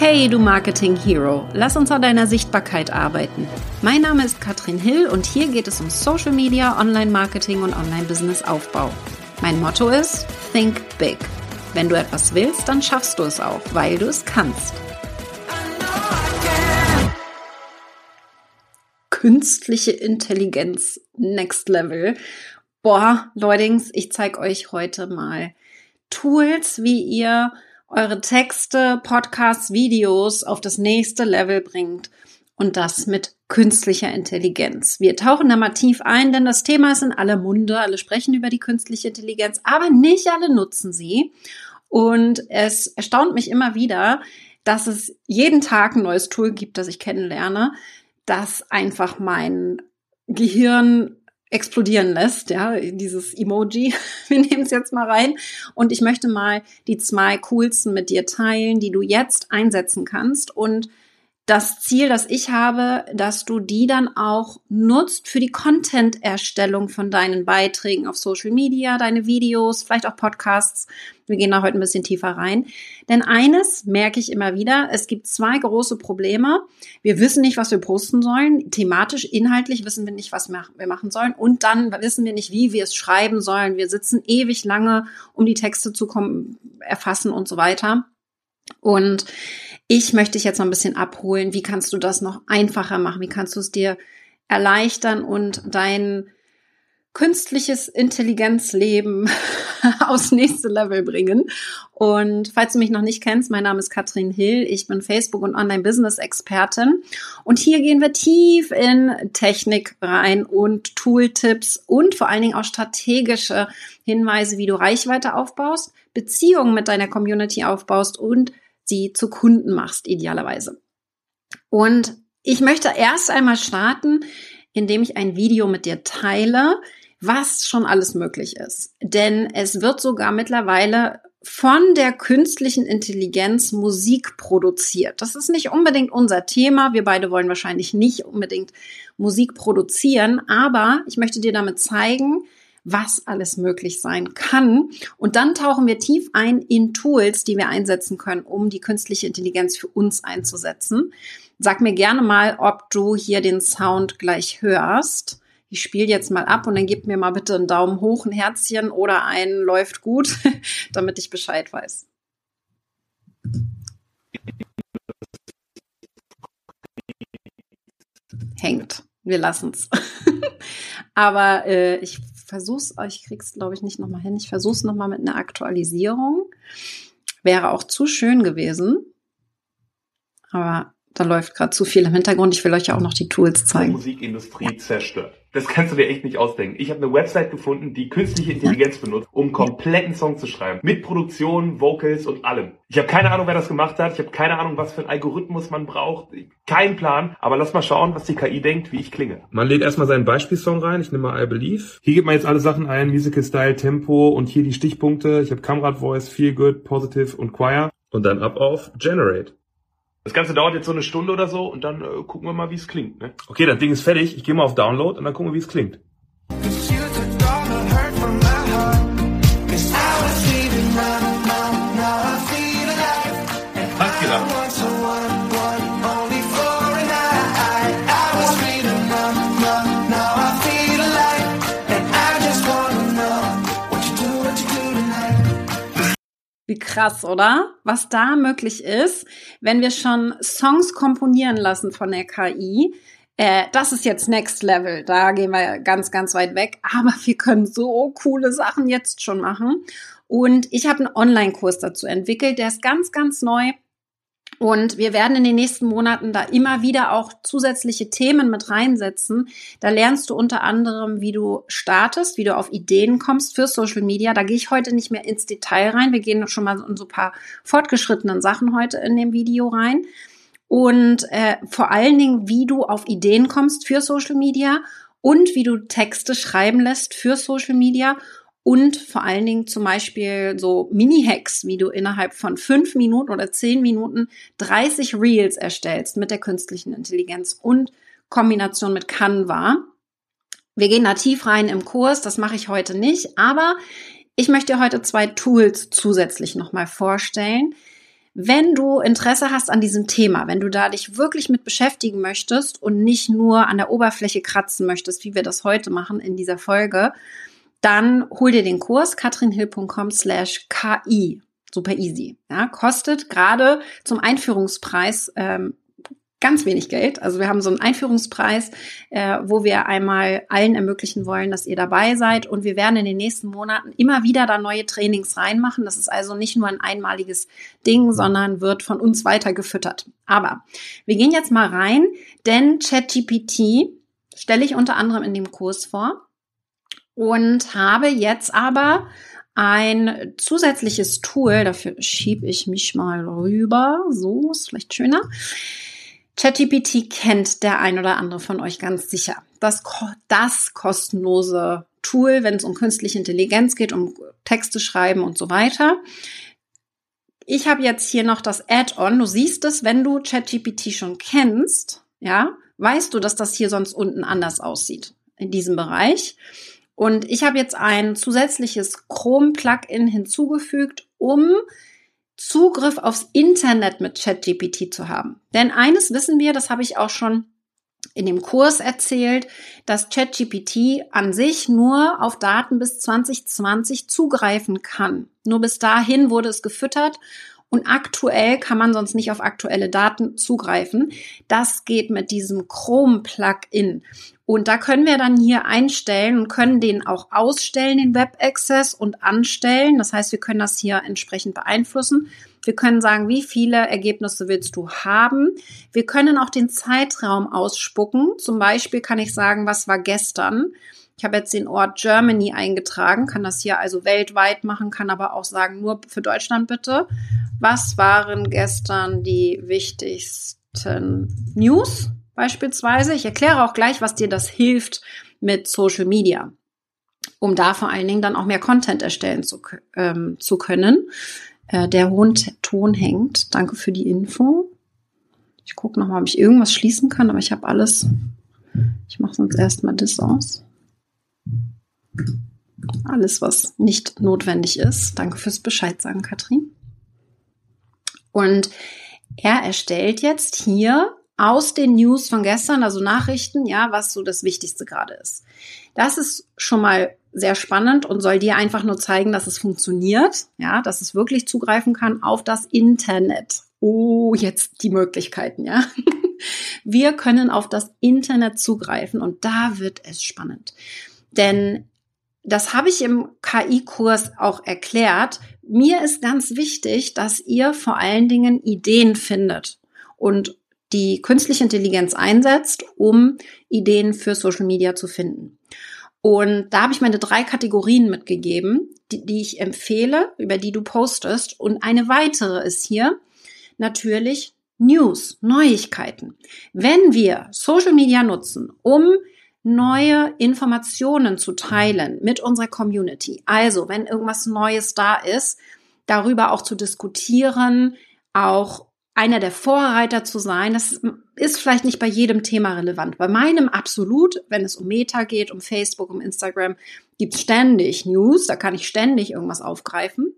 Hey, du Marketing Hero, lass uns an deiner Sichtbarkeit arbeiten. Mein Name ist Katrin Hill und hier geht es um Social Media, Online-Marketing und Online-Business-Aufbau. Mein Motto ist Think Big. Wenn du etwas willst, dann schaffst du es auch, weil du es kannst. Künstliche Intelligenz Next Level. Boah, Leutings, ich zeige euch heute mal Tools, wie ihr eure Texte, Podcasts, Videos auf das nächste Level bringt und das mit künstlicher Intelligenz. Wir tauchen da mal tief ein, denn das Thema ist in aller Munde. Alle sprechen über die künstliche Intelligenz, aber nicht alle nutzen sie. Und es erstaunt mich immer wieder, dass es jeden Tag ein neues Tool gibt, das ich kennenlerne, das einfach mein Gehirn explodieren lässt, ja, dieses Emoji. Wir nehmen es jetzt mal rein. Und ich möchte mal die zwei coolsten mit dir teilen, die du jetzt einsetzen kannst und das Ziel, das ich habe, dass du die dann auch nutzt für die Content-Erstellung von deinen Beiträgen auf Social Media, deine Videos, vielleicht auch Podcasts. Wir gehen da heute ein bisschen tiefer rein. Denn eines merke ich immer wieder, es gibt zwei große Probleme. Wir wissen nicht, was wir posten sollen. Thematisch, inhaltlich wissen wir nicht, was wir machen sollen. Und dann wissen wir nicht, wie wir es schreiben sollen. Wir sitzen ewig lange, um die Texte zu erfassen und so weiter. Und ich möchte dich jetzt noch ein bisschen abholen. Wie kannst du das noch einfacher machen? Wie kannst du es dir erleichtern und dein künstliches Intelligenzleben aufs nächste Level bringen. Und falls du mich noch nicht kennst, mein Name ist Katrin Hill. Ich bin Facebook- und Online-Business-Expertin. Und hier gehen wir tief in Technik rein und Tooltips und vor allen Dingen auch strategische Hinweise, wie du Reichweite aufbaust, Beziehungen mit deiner Community aufbaust und sie zu Kunden machst, idealerweise. Und ich möchte erst einmal starten, indem ich ein Video mit dir teile, was schon alles möglich ist. Denn es wird sogar mittlerweile von der künstlichen Intelligenz Musik produziert. Das ist nicht unbedingt unser Thema. Wir beide wollen wahrscheinlich nicht unbedingt Musik produzieren, aber ich möchte dir damit zeigen, was alles möglich sein kann. Und dann tauchen wir tief ein in Tools, die wir einsetzen können, um die künstliche Intelligenz für uns einzusetzen. Sag mir gerne mal, ob du hier den Sound gleich hörst. Ich spiele jetzt mal ab und dann gib mir mal bitte einen Daumen hoch, ein Herzchen oder ein läuft gut, damit ich Bescheid weiß. Hängt. Wir lassen's. Aber äh, ich versuch's, ich krieg's glaube ich nicht nochmal hin. Ich versuch's nochmal mit einer Aktualisierung. Wäre auch zu schön gewesen. Aber da läuft gerade zu viel im Hintergrund. Ich will euch ja auch noch die Tools zeigen. Die Musikindustrie zerstört. Das kannst du dir echt nicht ausdenken. Ich habe eine Website gefunden, die künstliche Intelligenz benutzt, um einen kompletten Song zu schreiben. Mit Produktion, Vocals und allem. Ich habe keine Ahnung, wer das gemacht hat. Ich habe keine Ahnung, was für einen Algorithmus man braucht. Kein Plan. Aber lass mal schauen, was die KI denkt, wie ich klinge. Man lädt erstmal seinen Beispielsong rein. Ich nehme mal I Believe. Hier gibt man jetzt alle Sachen ein. Musical Style, Tempo und hier die Stichpunkte. Ich habe Kamerad Voice, Feel Good, Positive und Choir. Und dann ab auf Generate. Das Ganze dauert jetzt so eine Stunde oder so und dann äh, gucken wir mal, wie es klingt. Ne? Okay, das Ding ist fertig. Ich gehe mal auf Download und dann gucken wir, wie es klingt. Wie krass, oder? Was da möglich ist, wenn wir schon Songs komponieren lassen von der KI. Äh, das ist jetzt Next Level. Da gehen wir ganz, ganz weit weg. Aber wir können so coole Sachen jetzt schon machen. Und ich habe einen Online-Kurs dazu entwickelt. Der ist ganz, ganz neu. Und wir werden in den nächsten Monaten da immer wieder auch zusätzliche Themen mit reinsetzen. Da lernst du unter anderem, wie du startest, wie du auf Ideen kommst für Social Media. Da gehe ich heute nicht mehr ins Detail rein. Wir gehen schon mal in so ein paar fortgeschrittenen Sachen heute in dem Video rein. Und äh, vor allen Dingen, wie du auf Ideen kommst für Social Media und wie du Texte schreiben lässt für Social Media und vor allen Dingen zum Beispiel so Mini-Hacks, wie du innerhalb von fünf Minuten oder zehn Minuten 30 Reels erstellst mit der künstlichen Intelligenz und Kombination mit Canva. Wir gehen da tief rein im Kurs, das mache ich heute nicht, aber ich möchte dir heute zwei Tools zusätzlich nochmal vorstellen, Wenn du Interesse hast an diesem Thema, wenn du da dich wirklich mit beschäftigen möchtest und nicht nur an der Oberfläche kratzen möchtest, wie wir das heute machen in dieser Folge, dann hol dir den Kurs katrinhill.com slash ki. Super easy. Ja, kostet gerade zum Einführungspreis ähm, ganz wenig Geld. Also wir haben so einen Einführungspreis, äh, wo wir einmal allen ermöglichen wollen, dass ihr dabei seid. Und wir werden in den nächsten Monaten immer wieder da neue Trainings reinmachen. Das ist also nicht nur ein einmaliges Ding, sondern wird von uns weiter gefüttert. Aber wir gehen jetzt mal rein, denn ChatGPT stelle ich unter anderem in dem Kurs vor und habe jetzt aber ein zusätzliches Tool, dafür schiebe ich mich mal rüber, so ist vielleicht schöner. ChatGPT kennt der ein oder andere von euch ganz sicher. Das, das kostenlose Tool, wenn es um künstliche Intelligenz geht, um Texte schreiben und so weiter. Ich habe jetzt hier noch das Add-on. Du siehst es, wenn du ChatGPT schon kennst, ja, weißt du, dass das hier sonst unten anders aussieht in diesem Bereich. Und ich habe jetzt ein zusätzliches Chrome-Plugin hinzugefügt, um Zugriff aufs Internet mit ChatGPT zu haben. Denn eines wissen wir, das habe ich auch schon in dem Kurs erzählt, dass ChatGPT an sich nur auf Daten bis 2020 zugreifen kann. Nur bis dahin wurde es gefüttert und aktuell kann man sonst nicht auf aktuelle Daten zugreifen. Das geht mit diesem Chrome-Plugin. Und da können wir dann hier einstellen und können den auch ausstellen, den Web Access und anstellen. Das heißt, wir können das hier entsprechend beeinflussen. Wir können sagen, wie viele Ergebnisse willst du haben. Wir können auch den Zeitraum ausspucken. Zum Beispiel kann ich sagen, was war gestern. Ich habe jetzt den Ort Germany eingetragen, kann das hier also weltweit machen, kann aber auch sagen, nur für Deutschland bitte. Was waren gestern die wichtigsten News beispielsweise? Ich erkläre auch gleich, was dir das hilft mit Social Media, um da vor allen Dingen dann auch mehr Content erstellen zu, ähm, zu können. Äh, der hohen Ton hängt. Danke für die Info. Ich gucke nochmal, ob ich irgendwas schließen kann, aber ich habe alles. Ich mache sonst erstmal das aus. Alles, was nicht notwendig ist. Danke fürs Bescheid sagen, Katrin. Und er erstellt jetzt hier aus den News von gestern, also Nachrichten, ja, was so das Wichtigste gerade ist. Das ist schon mal sehr spannend und soll dir einfach nur zeigen, dass es funktioniert, ja, dass es wirklich zugreifen kann auf das Internet. Oh, jetzt die Möglichkeiten, ja. Wir können auf das Internet zugreifen und da wird es spannend. Denn das habe ich im KI-Kurs auch erklärt. Mir ist ganz wichtig, dass ihr vor allen Dingen Ideen findet und die künstliche Intelligenz einsetzt, um Ideen für Social Media zu finden. Und da habe ich meine drei Kategorien mitgegeben, die, die ich empfehle, über die du postest. Und eine weitere ist hier natürlich News, Neuigkeiten. Wenn wir Social Media nutzen, um neue Informationen zu teilen mit unserer Community. Also, wenn irgendwas Neues da ist, darüber auch zu diskutieren, auch einer der Vorreiter zu sein. Das ist vielleicht nicht bei jedem Thema relevant. Bei meinem absolut, wenn es um Meta geht, um Facebook, um Instagram, gibt es ständig News, da kann ich ständig irgendwas aufgreifen.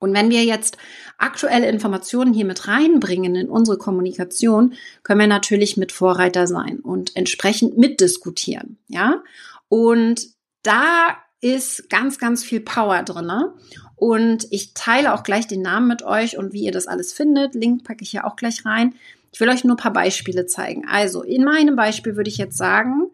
Und wenn wir jetzt aktuelle Informationen hier mit reinbringen in unsere Kommunikation, können wir natürlich mit Vorreiter sein und entsprechend mitdiskutieren, ja? Und da ist ganz, ganz viel Power drinne. Und ich teile auch gleich den Namen mit euch und wie ihr das alles findet. Link packe ich ja auch gleich rein. Ich will euch nur ein paar Beispiele zeigen. Also in meinem Beispiel würde ich jetzt sagen,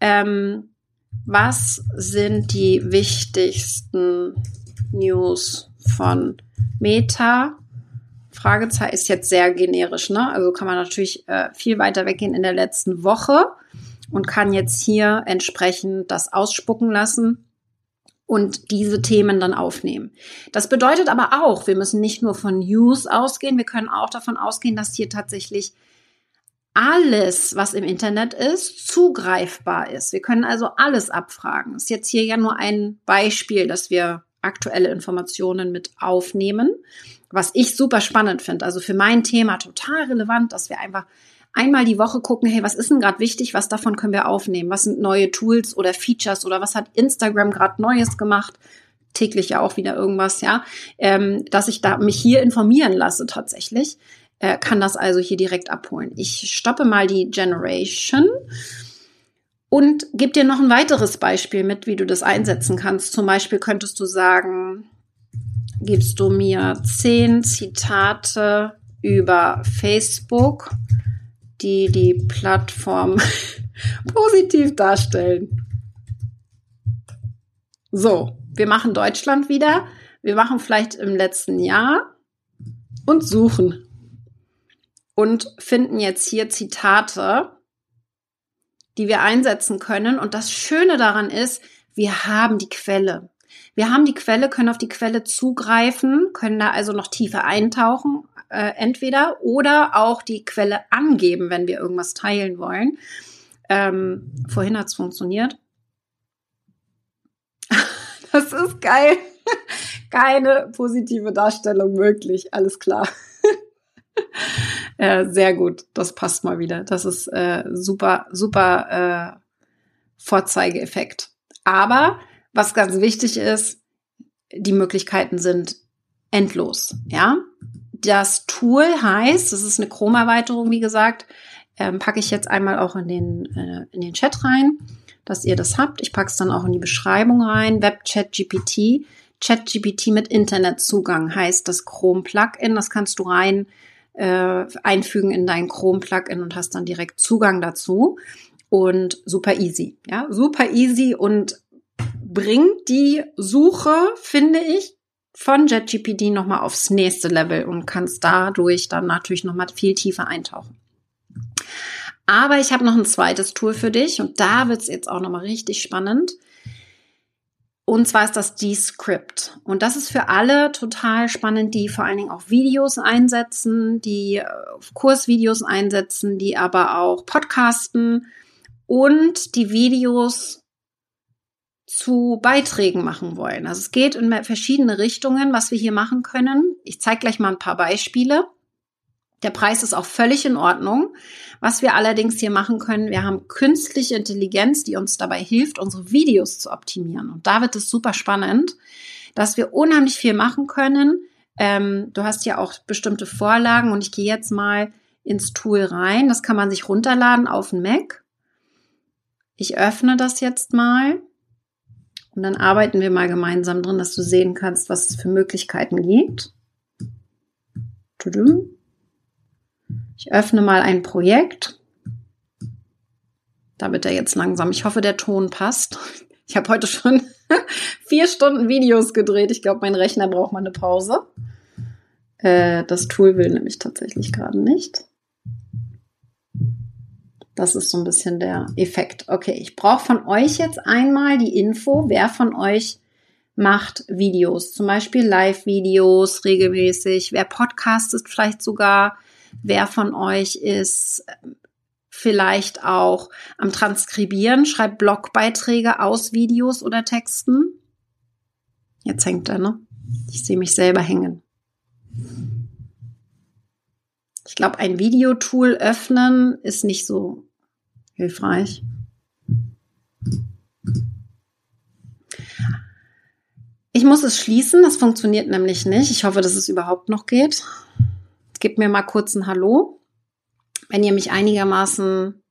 ähm, was sind die wichtigsten News von Meta. Fragezeichen ist jetzt sehr generisch, ne? Also kann man natürlich äh, viel weiter weggehen in der letzten Woche und kann jetzt hier entsprechend das ausspucken lassen und diese Themen dann aufnehmen. Das bedeutet aber auch, wir müssen nicht nur von News ausgehen, wir können auch davon ausgehen, dass hier tatsächlich alles, was im Internet ist, zugreifbar ist. Wir können also alles abfragen. Das ist jetzt hier ja nur ein Beispiel, dass wir aktuelle Informationen mit aufnehmen, was ich super spannend finde. Also für mein Thema total relevant, dass wir einfach einmal die Woche gucken, hey, was ist denn gerade wichtig, was davon können wir aufnehmen? Was sind neue Tools oder Features oder was hat Instagram gerade Neues gemacht? täglich ja auch wieder irgendwas, ja, ähm, dass ich da mich hier informieren lasse tatsächlich, äh, kann das also hier direkt abholen. Ich stoppe mal die Generation und gebe dir noch ein weiteres Beispiel mit, wie du das einsetzen kannst. Zum Beispiel könntest du sagen, gibst du mir zehn Zitate über Facebook, die die Plattform positiv darstellen. So, wir machen Deutschland wieder. Wir machen vielleicht im letzten Jahr und suchen. Und finden jetzt hier Zitate, die wir einsetzen können. Und das Schöne daran ist, wir haben die Quelle. Wir haben die Quelle, können auf die Quelle zugreifen, können da also noch tiefer eintauchen, äh, entweder oder auch die Quelle angeben, wenn wir irgendwas teilen wollen. Ähm, vorhin hat's funktioniert. Das ist geil. Keine positive Darstellung möglich. Alles klar. äh, sehr gut. Das passt mal wieder. Das ist äh, super, super äh, Vorzeigeeffekt. Aber was ganz wichtig ist, die Möglichkeiten sind endlos. Ja, das Tool heißt, das ist eine Chrome-Erweiterung, wie gesagt, ähm, packe ich jetzt einmal auch in den äh, in den Chat rein dass ihr das habt. Ich packe es dann auch in die Beschreibung rein. WebChat GPT. ChatGPT mit Internetzugang heißt das Chrome-Plugin. Das kannst du rein äh, einfügen in dein Chrome-Plugin und hast dann direkt Zugang dazu. Und super easy. Ja, super easy und bringt die Suche, finde ich, von JetGPT nochmal aufs nächste Level und kannst dadurch dann natürlich nochmal viel tiefer eintauchen. Aber ich habe noch ein zweites Tool für dich und da wird es jetzt auch nochmal richtig spannend. Und zwar ist das Descript. Und das ist für alle total spannend, die vor allen Dingen auch Videos einsetzen, die äh, Kursvideos einsetzen, die aber auch podcasten und die Videos zu Beiträgen machen wollen. Also es geht in verschiedene Richtungen, was wir hier machen können. Ich zeige gleich mal ein paar Beispiele. Der Preis ist auch völlig in Ordnung. Was wir allerdings hier machen können, wir haben künstliche Intelligenz, die uns dabei hilft, unsere Videos zu optimieren. Und da wird es super spannend, dass wir unheimlich viel machen können. Ähm, du hast ja auch bestimmte Vorlagen und ich gehe jetzt mal ins Tool rein. Das kann man sich runterladen auf den Mac. Ich öffne das jetzt mal und dann arbeiten wir mal gemeinsam drin, dass du sehen kannst, was es für Möglichkeiten gibt. Tudum. Ich öffne mal ein Projekt. Da wird er jetzt langsam. Ich hoffe, der Ton passt. Ich habe heute schon vier Stunden Videos gedreht. Ich glaube, mein Rechner braucht mal eine Pause. Äh, das Tool will nämlich tatsächlich gerade nicht. Das ist so ein bisschen der Effekt. Okay, ich brauche von euch jetzt einmal die Info, wer von euch macht Videos, zum Beispiel Live-Videos regelmäßig, wer podcastet vielleicht sogar, Wer von euch ist vielleicht auch am Transkribieren, schreibt Blogbeiträge aus Videos oder Texten? Jetzt hängt er, ne? Ich sehe mich selber hängen. Ich glaube, ein Videotool öffnen ist nicht so hilfreich. Ich muss es schließen, das funktioniert nämlich nicht. Ich hoffe, dass es überhaupt noch geht gebt mir mal kurz ein Hallo, wenn ihr mich einigermaßen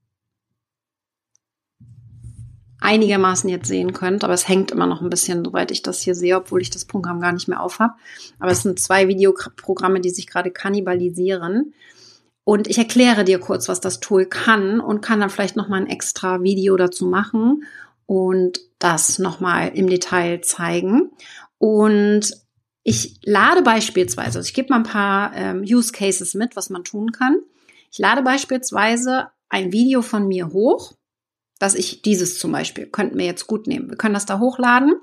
einigermaßen jetzt sehen könnt, aber es hängt immer noch ein bisschen, soweit ich das hier sehe, obwohl ich das Programm gar nicht mehr aufhab. Aber es sind zwei Videoprogramme, die sich gerade kannibalisieren. Und ich erkläre dir kurz, was das Tool kann und kann dann vielleicht noch mal ein extra Video dazu machen und das noch mal im Detail zeigen. Und ich lade beispielsweise, also ich gebe mal ein paar ähm, Use Cases mit, was man tun kann. Ich lade beispielsweise ein Video von mir hoch, dass ich dieses zum Beispiel, könnten wir jetzt gut nehmen. Wir können das da hochladen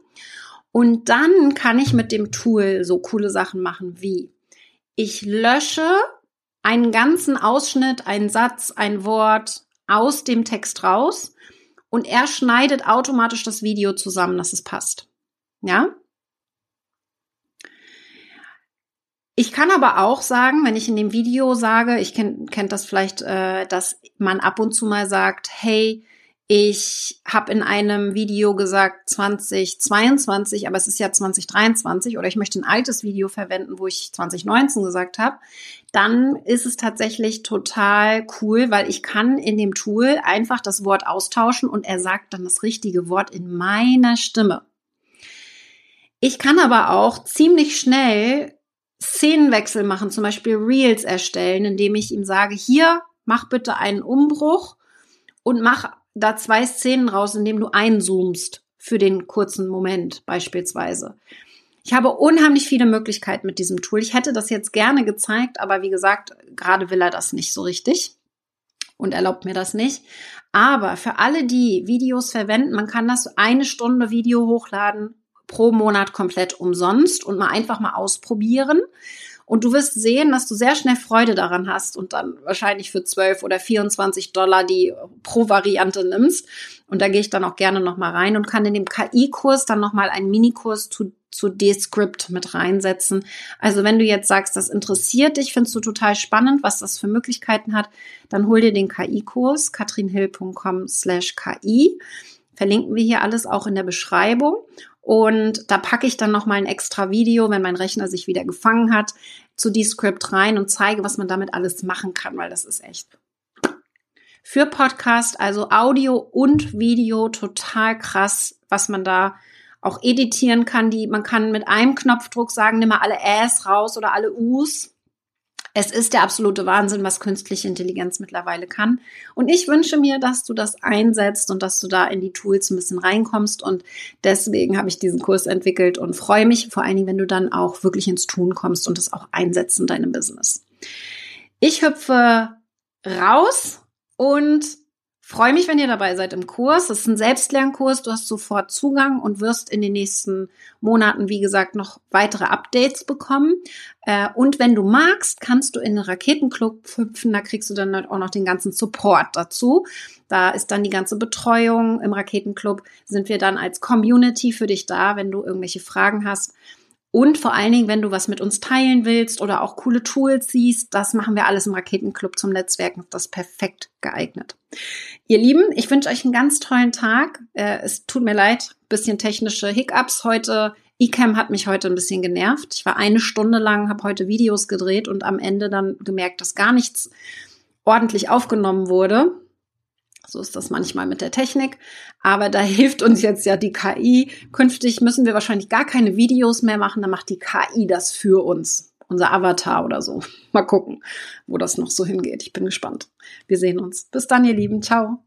und dann kann ich mit dem Tool so coole Sachen machen wie ich lösche einen ganzen Ausschnitt, einen Satz, ein Wort aus dem Text raus und er schneidet automatisch das Video zusammen, dass es passt. Ja? Ich kann aber auch sagen, wenn ich in dem Video sage, ich kennt kennt das vielleicht, äh, dass man ab und zu mal sagt, hey, Ich habe in einem Video gesagt 2022, aber es ist ja 2023 oder ich möchte ein altes Video verwenden, wo ich 2019 gesagt habe. Dann ist es tatsächlich total cool, weil ich kann in dem Tool einfach das Wort austauschen und er sagt dann das richtige Wort in meiner Stimme. Ich kann aber auch ziemlich schnell Szenenwechsel machen, zum Beispiel Reels erstellen, indem ich ihm sage, hier, mach bitte einen Umbruch und mach da zwei Szenen raus, indem du einzoomst für den kurzen Moment beispielsweise. Ich habe unheimlich viele Möglichkeiten mit diesem Tool. Ich hätte das jetzt gerne gezeigt, aber wie gesagt, gerade will er das nicht so richtig und erlaubt mir das nicht. Aber für alle, die Videos verwenden, man kann das eine Stunde Video hochladen pro Monat komplett umsonst und mal einfach mal ausprobieren. Und du wirst sehen, dass du sehr schnell Freude daran hast und dann wahrscheinlich für 12 oder 24 Dollar die pro Variante nimmst. Und da gehe ich dann auch gerne nochmal rein und kann in dem KI-Kurs dann nochmal einen Minikurs zu, zu Descript mit reinsetzen. Also wenn du jetzt sagst, das interessiert dich, findest du total spannend, was das für Möglichkeiten hat, dann hol dir den KI-Kurs, katrinhill.com slash KI. Verlinken wir hier alles auch in der Beschreibung. Und da packe ich dann noch mal ein extra Video, wenn mein Rechner sich wieder gefangen hat, zu Descript rein und zeige, was man damit alles machen kann, weil das ist echt für Podcast, also Audio und Video total krass, was man da auch editieren kann. Die, man kann mit einem Knopfdruck sagen, nimm mal alle Äs raus oder alle Us. Es ist der absolute Wahnsinn, was künstliche Intelligenz mittlerweile kann. Und ich wünsche mir, dass du das einsetzt und dass du da in die Tools ein bisschen reinkommst. Und deswegen habe ich diesen Kurs entwickelt und freue mich vor allen Dingen, wenn du dann auch wirklich ins Tun kommst und es auch einsetzt in deinem Business. Ich hüpfe raus und Freue mich, wenn ihr dabei seid im Kurs. Das ist ein Selbstlernkurs. Du hast sofort Zugang und wirst in den nächsten Monaten, wie gesagt, noch weitere Updates bekommen. Äh, und wenn du magst, kannst du in den Raketenclub hüpfen. Da kriegst du dann halt auch noch den ganzen Support dazu. Da ist dann die ganze Betreuung. Im Raketenclub sind wir dann als Community für dich da, wenn du irgendwelche Fragen hast. Und vor allen Dingen, wenn du was mit uns teilen willst oder auch coole Tools siehst, das machen wir alles im Raketenclub zum Netzwerken. Das ist perfekt geeignet. Ihr Lieben, ich wünsche euch einen ganz tollen Tag. Äh, es tut mir leid, bisschen technische Hiccups heute. eCam hat mich heute ein bisschen genervt. Ich war eine Stunde lang, habe heute Videos gedreht und am Ende dann gemerkt, dass gar nichts ordentlich aufgenommen wurde. So ist das manchmal mit der Technik. Aber da hilft uns jetzt ja die KI. Künftig müssen wir wahrscheinlich gar keine Videos mehr machen. Da macht die KI das für uns. Unser Avatar oder so. Mal gucken, wo das noch so hingeht. Ich bin gespannt. Wir sehen uns. Bis dann, ihr Lieben. Ciao.